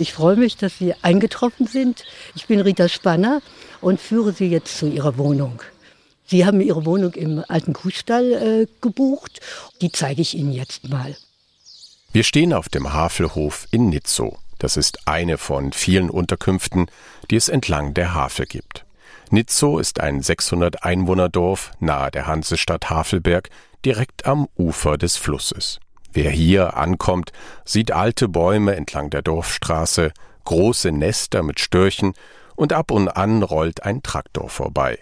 Ich freue mich, dass Sie eingetroffen sind. Ich bin Rita Spanner und führe Sie jetzt zu Ihrer Wohnung. Sie haben Ihre Wohnung im alten Kuhstall äh, gebucht. Die zeige ich Ihnen jetzt mal. Wir stehen auf dem Havelhof in Nitzow. Das ist eine von vielen Unterkünften, die es entlang der Havel gibt. Nitzow ist ein 600 Einwohnerdorf nahe der Hansestadt Havelberg, direkt am Ufer des Flusses. Wer hier ankommt, sieht alte Bäume entlang der Dorfstraße, große Nester mit Störchen und ab und an rollt ein Traktor vorbei.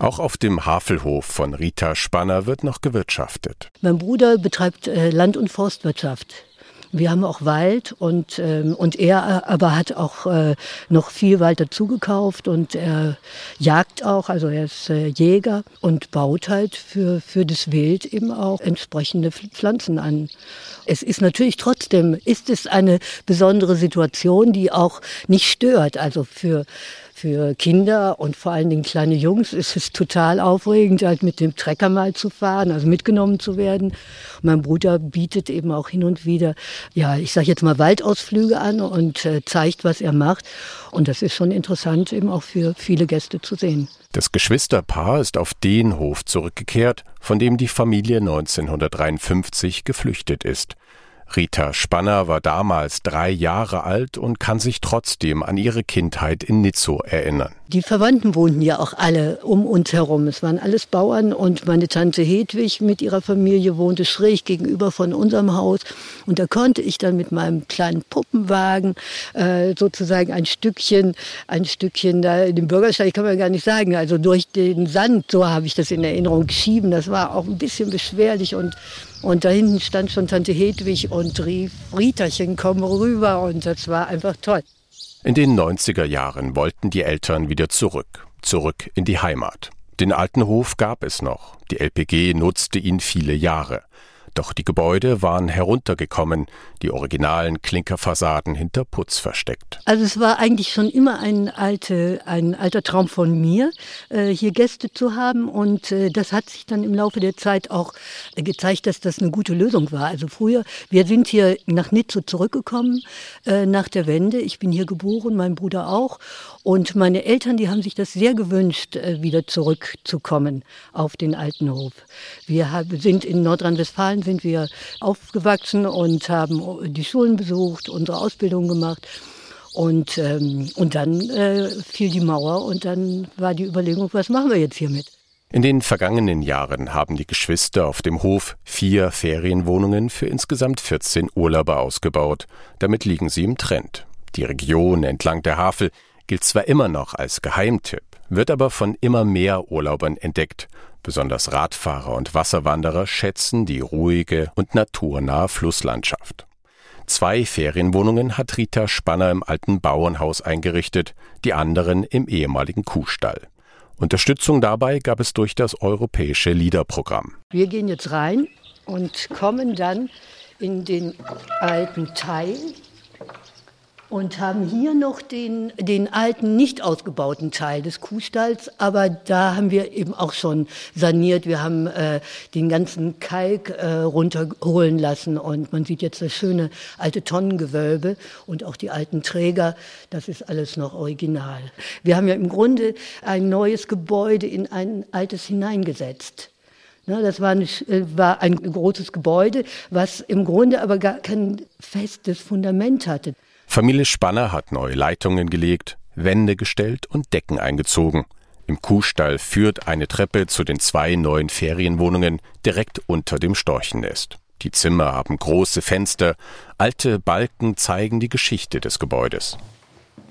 Auch auf dem Havelhof von Rita Spanner wird noch gewirtschaftet. Mein Bruder betreibt äh, Land- und Forstwirtschaft. Wir haben auch Wald und, ähm, und er aber hat auch äh, noch viel Wald dazugekauft und er jagt auch, also er ist äh, Jäger und baut halt für, für das Wild eben auch entsprechende Pflanzen an. Es ist natürlich trotzdem, ist es eine besondere Situation, die auch nicht stört. Also für, für Kinder und vor allen Dingen kleine Jungs ist es total aufregend, halt mit dem Trecker mal zu fahren, also mitgenommen zu werden. Mein Bruder bietet eben auch hin und wieder, ja, ich sage jetzt mal Waldausflüge an und äh, zeigt, was er macht. Und das ist schon interessant eben auch für viele Gäste zu sehen. Das Geschwisterpaar ist auf den Hof zurückgekehrt, von dem die Familie 1953 geflüchtet ist. Rita Spanner war damals drei Jahre alt und kann sich trotzdem an ihre Kindheit in Nizzo erinnern. Die Verwandten wohnten ja auch alle um uns herum. Es waren alles Bauern und meine Tante Hedwig mit ihrer Familie wohnte schräg gegenüber von unserem Haus. Und da konnte ich dann mit meinem kleinen Puppenwagen äh, sozusagen ein Stückchen, ein Stückchen da in den Bürgersteig kann man gar nicht sagen, also durch den Sand, so habe ich das in Erinnerung geschieben. Das war auch ein bisschen beschwerlich und und da hinten stand schon Tante Hedwig und rief, Rieterchen, komm rüber. Und das war einfach toll. In den 90er Jahren wollten die Eltern wieder zurück, zurück in die Heimat. Den alten Hof gab es noch. Die LPG nutzte ihn viele Jahre. Doch die Gebäude waren heruntergekommen, die originalen Klinkerfassaden hinter Putz versteckt. Also es war eigentlich schon immer ein, alte, ein alter Traum von mir, äh, hier Gäste zu haben. Und äh, das hat sich dann im Laufe der Zeit auch gezeigt, dass das eine gute Lösung war. Also früher, wir sind hier nach Nizzo zurückgekommen äh, nach der Wende. Ich bin hier geboren, mein Bruder auch. Und meine Eltern, die haben sich das sehr gewünscht, wieder zurückzukommen auf den alten Hof. Wir sind in Nordrhein-Westfalen Jahren sind wir aufgewachsen und haben die Schulen besucht, unsere Ausbildung gemacht. Und, ähm, und dann äh, fiel die Mauer und dann war die Überlegung, was machen wir jetzt hiermit? In den vergangenen Jahren haben die Geschwister auf dem Hof vier Ferienwohnungen für insgesamt 14 Urlauber ausgebaut. Damit liegen sie im Trend. Die Region entlang der Havel gilt zwar immer noch als Geheimtipp, wird aber von immer mehr Urlaubern entdeckt Besonders Radfahrer und Wasserwanderer schätzen die ruhige und naturnahe Flusslandschaft. Zwei Ferienwohnungen hat Rita Spanner im alten Bauernhaus eingerichtet, die anderen im ehemaligen Kuhstall. Unterstützung dabei gab es durch das europäische LIDER-Programm. Wir gehen jetzt rein und kommen dann in den alten Teil und haben hier noch den, den alten, nicht ausgebauten Teil des Kuhstalls. Aber da haben wir eben auch schon saniert. Wir haben äh, den ganzen Kalk äh, runterholen lassen und man sieht jetzt das schöne alte Tonnengewölbe und auch die alten Träger. Das ist alles noch original. Wir haben ja im Grunde ein neues Gebäude in ein altes hineingesetzt. Ne, das war ein, äh, war ein großes Gebäude, was im Grunde aber gar kein festes Fundament hatte. Familie Spanner hat neue Leitungen gelegt, Wände gestellt und Decken eingezogen. Im Kuhstall führt eine Treppe zu den zwei neuen Ferienwohnungen direkt unter dem Storchennest. Die Zimmer haben große Fenster, alte Balken zeigen die Geschichte des Gebäudes.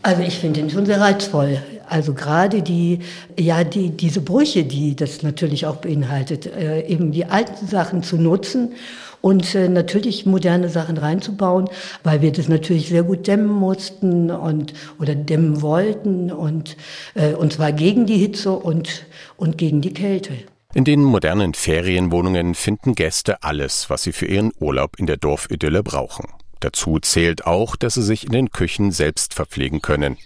Also ich finde ihn schon sehr reizvoll. Also gerade die, ja, die, diese Brüche, die das natürlich auch beinhaltet, äh, eben die alten Sachen zu nutzen und äh, natürlich moderne Sachen reinzubauen, weil wir das natürlich sehr gut dämmen mussten und oder dämmen wollten und äh, und zwar gegen die Hitze und und gegen die Kälte. In den modernen Ferienwohnungen finden Gäste alles, was sie für ihren Urlaub in der Dorfidylle brauchen. Dazu zählt auch, dass sie sich in den Küchen selbst verpflegen können.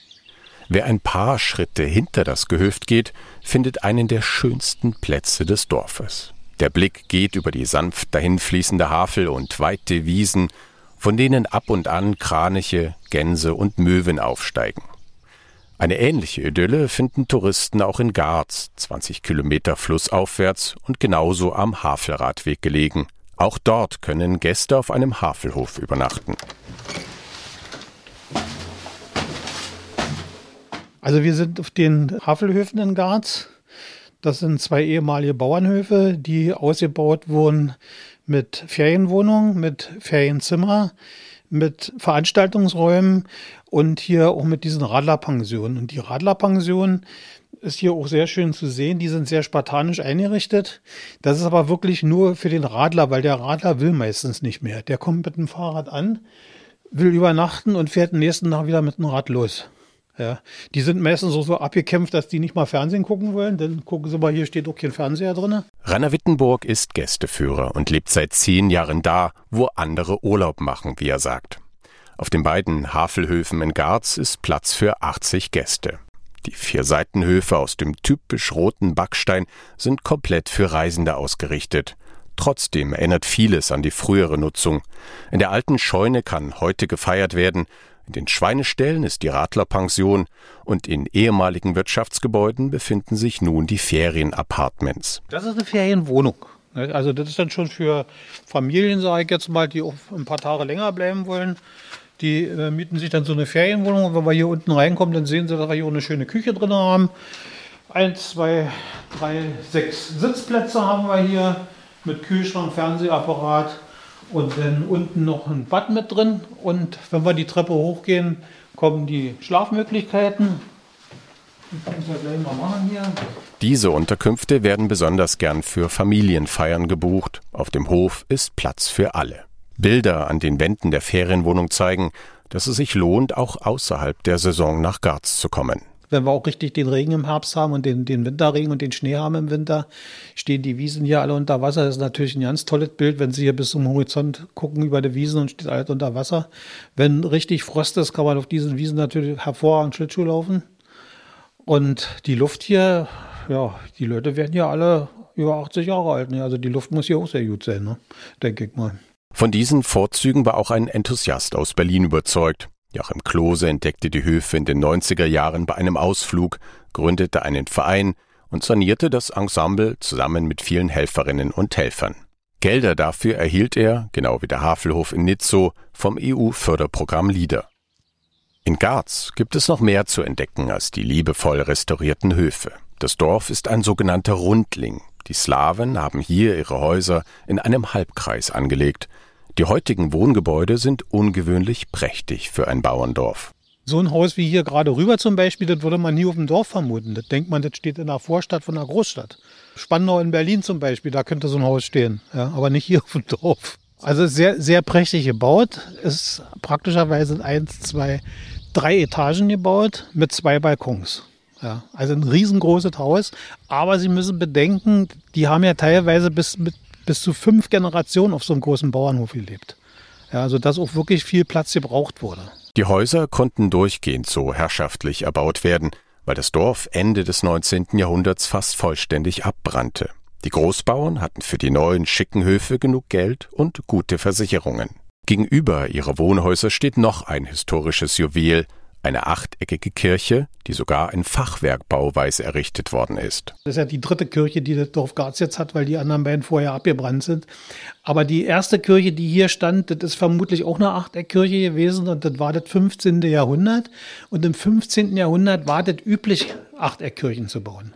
Wer ein paar Schritte hinter das Gehöft geht, findet einen der schönsten Plätze des Dorfes. Der Blick geht über die sanft dahinfließende Havel und weite Wiesen. von denen ab und an Kraniche, Gänse und Möwen aufsteigen. Eine ähnliche Idylle finden Touristen auch in Garz, 20 Kilometer flussaufwärts und genauso am Havelradweg gelegen. Auch dort können Gäste auf einem Havelhof übernachten. Also wir sind auf den Havelhöfen in Garz. Das sind zwei ehemalige Bauernhöfe, die ausgebaut wurden mit Ferienwohnungen, mit Ferienzimmer, mit Veranstaltungsräumen und hier auch mit diesen Radlerpensionen. Und die Radlerpension ist hier auch sehr schön zu sehen. Die sind sehr spartanisch eingerichtet. Das ist aber wirklich nur für den Radler, weil der Radler will meistens nicht mehr. Der kommt mit dem Fahrrad an, will übernachten und fährt den nächsten Tag wieder mit dem Rad los. Ja, die sind meistens so, so abgekämpft, dass die nicht mal Fernsehen gucken wollen. Dann gucken sie mal, hier steht auch kein Fernseher drin. Rainer Wittenburg ist Gästeführer und lebt seit zehn Jahren da, wo andere Urlaub machen, wie er sagt. Auf den beiden Havelhöfen in Garz ist Platz für 80 Gäste. Die vier Seitenhöfe aus dem typisch roten Backstein sind komplett für Reisende ausgerichtet. Trotzdem erinnert vieles an die frühere Nutzung. In der alten Scheune kann heute gefeiert werden, in den Schweineställen ist die Radlerpension und in ehemaligen Wirtschaftsgebäuden befinden sich nun die Ferienapartments. Das ist eine Ferienwohnung. Also das ist dann schon für Familien, sage ich jetzt mal, die ein paar Tage länger bleiben wollen. Die äh, mieten sich dann so eine Ferienwohnung und wenn wir hier unten reinkommen, dann sehen sie, dass wir hier auch eine schöne Küche drin haben. Eins, zwei, drei, sechs Sitzplätze haben wir hier mit Kühlschrank, Fernsehapparat, und dann unten noch ein Bad mit drin. Und wenn wir die Treppe hochgehen, kommen die Schlafmöglichkeiten. Diese Unterkünfte werden besonders gern für Familienfeiern gebucht. Auf dem Hof ist Platz für alle. Bilder an den Wänden der Ferienwohnung zeigen, dass es sich lohnt, auch außerhalb der Saison nach Garz zu kommen wenn wir auch richtig den Regen im Herbst haben und den, den Winterregen und den Schnee haben im Winter, stehen die Wiesen hier alle unter Wasser. Das ist natürlich ein ganz tolles Bild, wenn Sie hier bis zum Horizont gucken über die Wiesen und steht alles unter Wasser. Wenn richtig Frost ist, kann man auf diesen Wiesen natürlich hervorragend Schlittschuh laufen. Und die Luft hier, ja, die Leute werden ja alle über 80 Jahre alt. Ne? Also die Luft muss hier auch sehr gut sein, ne? denke ich mal. Von diesen Vorzügen war auch ein Enthusiast aus Berlin überzeugt. Joachim Klose entdeckte die Höfe in den 90er Jahren bei einem Ausflug, gründete einen Verein und sanierte das Ensemble zusammen mit vielen Helferinnen und Helfern. Gelder dafür erhielt er, genau wie der Havelhof in Nitzow, vom EU-Förderprogramm LIDER. In Garz gibt es noch mehr zu entdecken als die liebevoll restaurierten Höfe. Das Dorf ist ein sogenannter Rundling. Die Slawen haben hier ihre Häuser in einem Halbkreis angelegt, die heutigen Wohngebäude sind ungewöhnlich prächtig für ein Bauerndorf. So ein Haus wie hier gerade rüber zum Beispiel, das würde man nie auf dem Dorf vermuten. Das denkt man, das steht in der Vorstadt von einer Großstadt. Spandau in Berlin zum Beispiel, da könnte so ein Haus stehen, ja, aber nicht hier auf dem Dorf. Also sehr, sehr prächtig gebaut. Ist praktischerweise eins, zwei, drei Etagen gebaut mit zwei Balkons. Ja, also ein riesengroßes Haus. Aber Sie müssen bedenken, die haben ja teilweise bis mit bis zu fünf Generationen auf so einem großen Bauernhof gelebt. Ja, also dass auch wirklich viel Platz gebraucht wurde. Die Häuser konnten durchgehend so herrschaftlich erbaut werden, weil das Dorf Ende des 19. Jahrhunderts fast vollständig abbrannte. Die Großbauern hatten für die neuen schicken Höfe genug Geld und gute Versicherungen. Gegenüber ihrer Wohnhäuser steht noch ein historisches Juwel, eine achteckige Kirche, die sogar in Fachwerkbauweise errichtet worden ist. Das ist ja die dritte Kirche, die das Dorf Garz jetzt hat, weil die anderen beiden vorher abgebrannt sind. Aber die erste Kirche, die hier stand, das ist vermutlich auch eine Achteckirche gewesen und das war das 15. Jahrhundert. Und im 15. Jahrhundert war das üblich, Achteckkirchen zu bauen.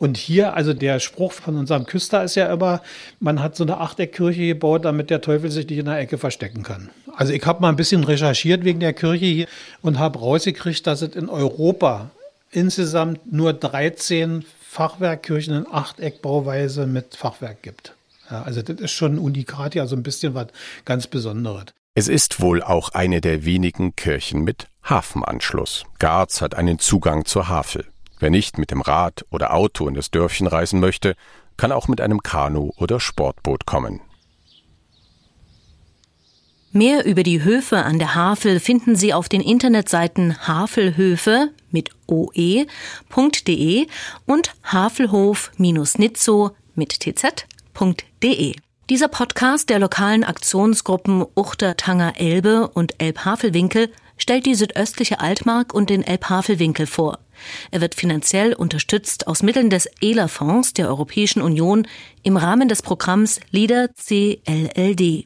Und hier, also der Spruch von unserem Küster ist ja immer, man hat so eine Achteckkirche gebaut, damit der Teufel sich nicht in der Ecke verstecken kann. Also ich habe mal ein bisschen recherchiert wegen der Kirche hier und habe rausgekriegt, dass es in Europa insgesamt nur 13 Fachwerkkirchen in Achteckbauweise mit Fachwerk gibt. Ja, also das ist schon ein Unikat, also ein bisschen was ganz Besonderes. Es ist wohl auch eine der wenigen Kirchen mit Hafenanschluss. Garz hat einen Zugang zur Havel. Wer nicht mit dem Rad oder Auto in das Dörfchen reisen möchte, kann auch mit einem Kanu oder Sportboot kommen. Mehr über die Höfe an der Havel finden Sie auf den Internetseiten havelhöfe mit oe.de und havelhof-nitzo mit tz.de. Dieser Podcast der lokalen Aktionsgruppen Uchter Tanger Elbe und Elbhavelwinkel stellt die südöstliche Altmark und den Elbhavelwinkel vor. Er wird finanziell unterstützt aus Mitteln des ELA-Fonds der Europäischen Union im Rahmen des Programms LIDER CLLD.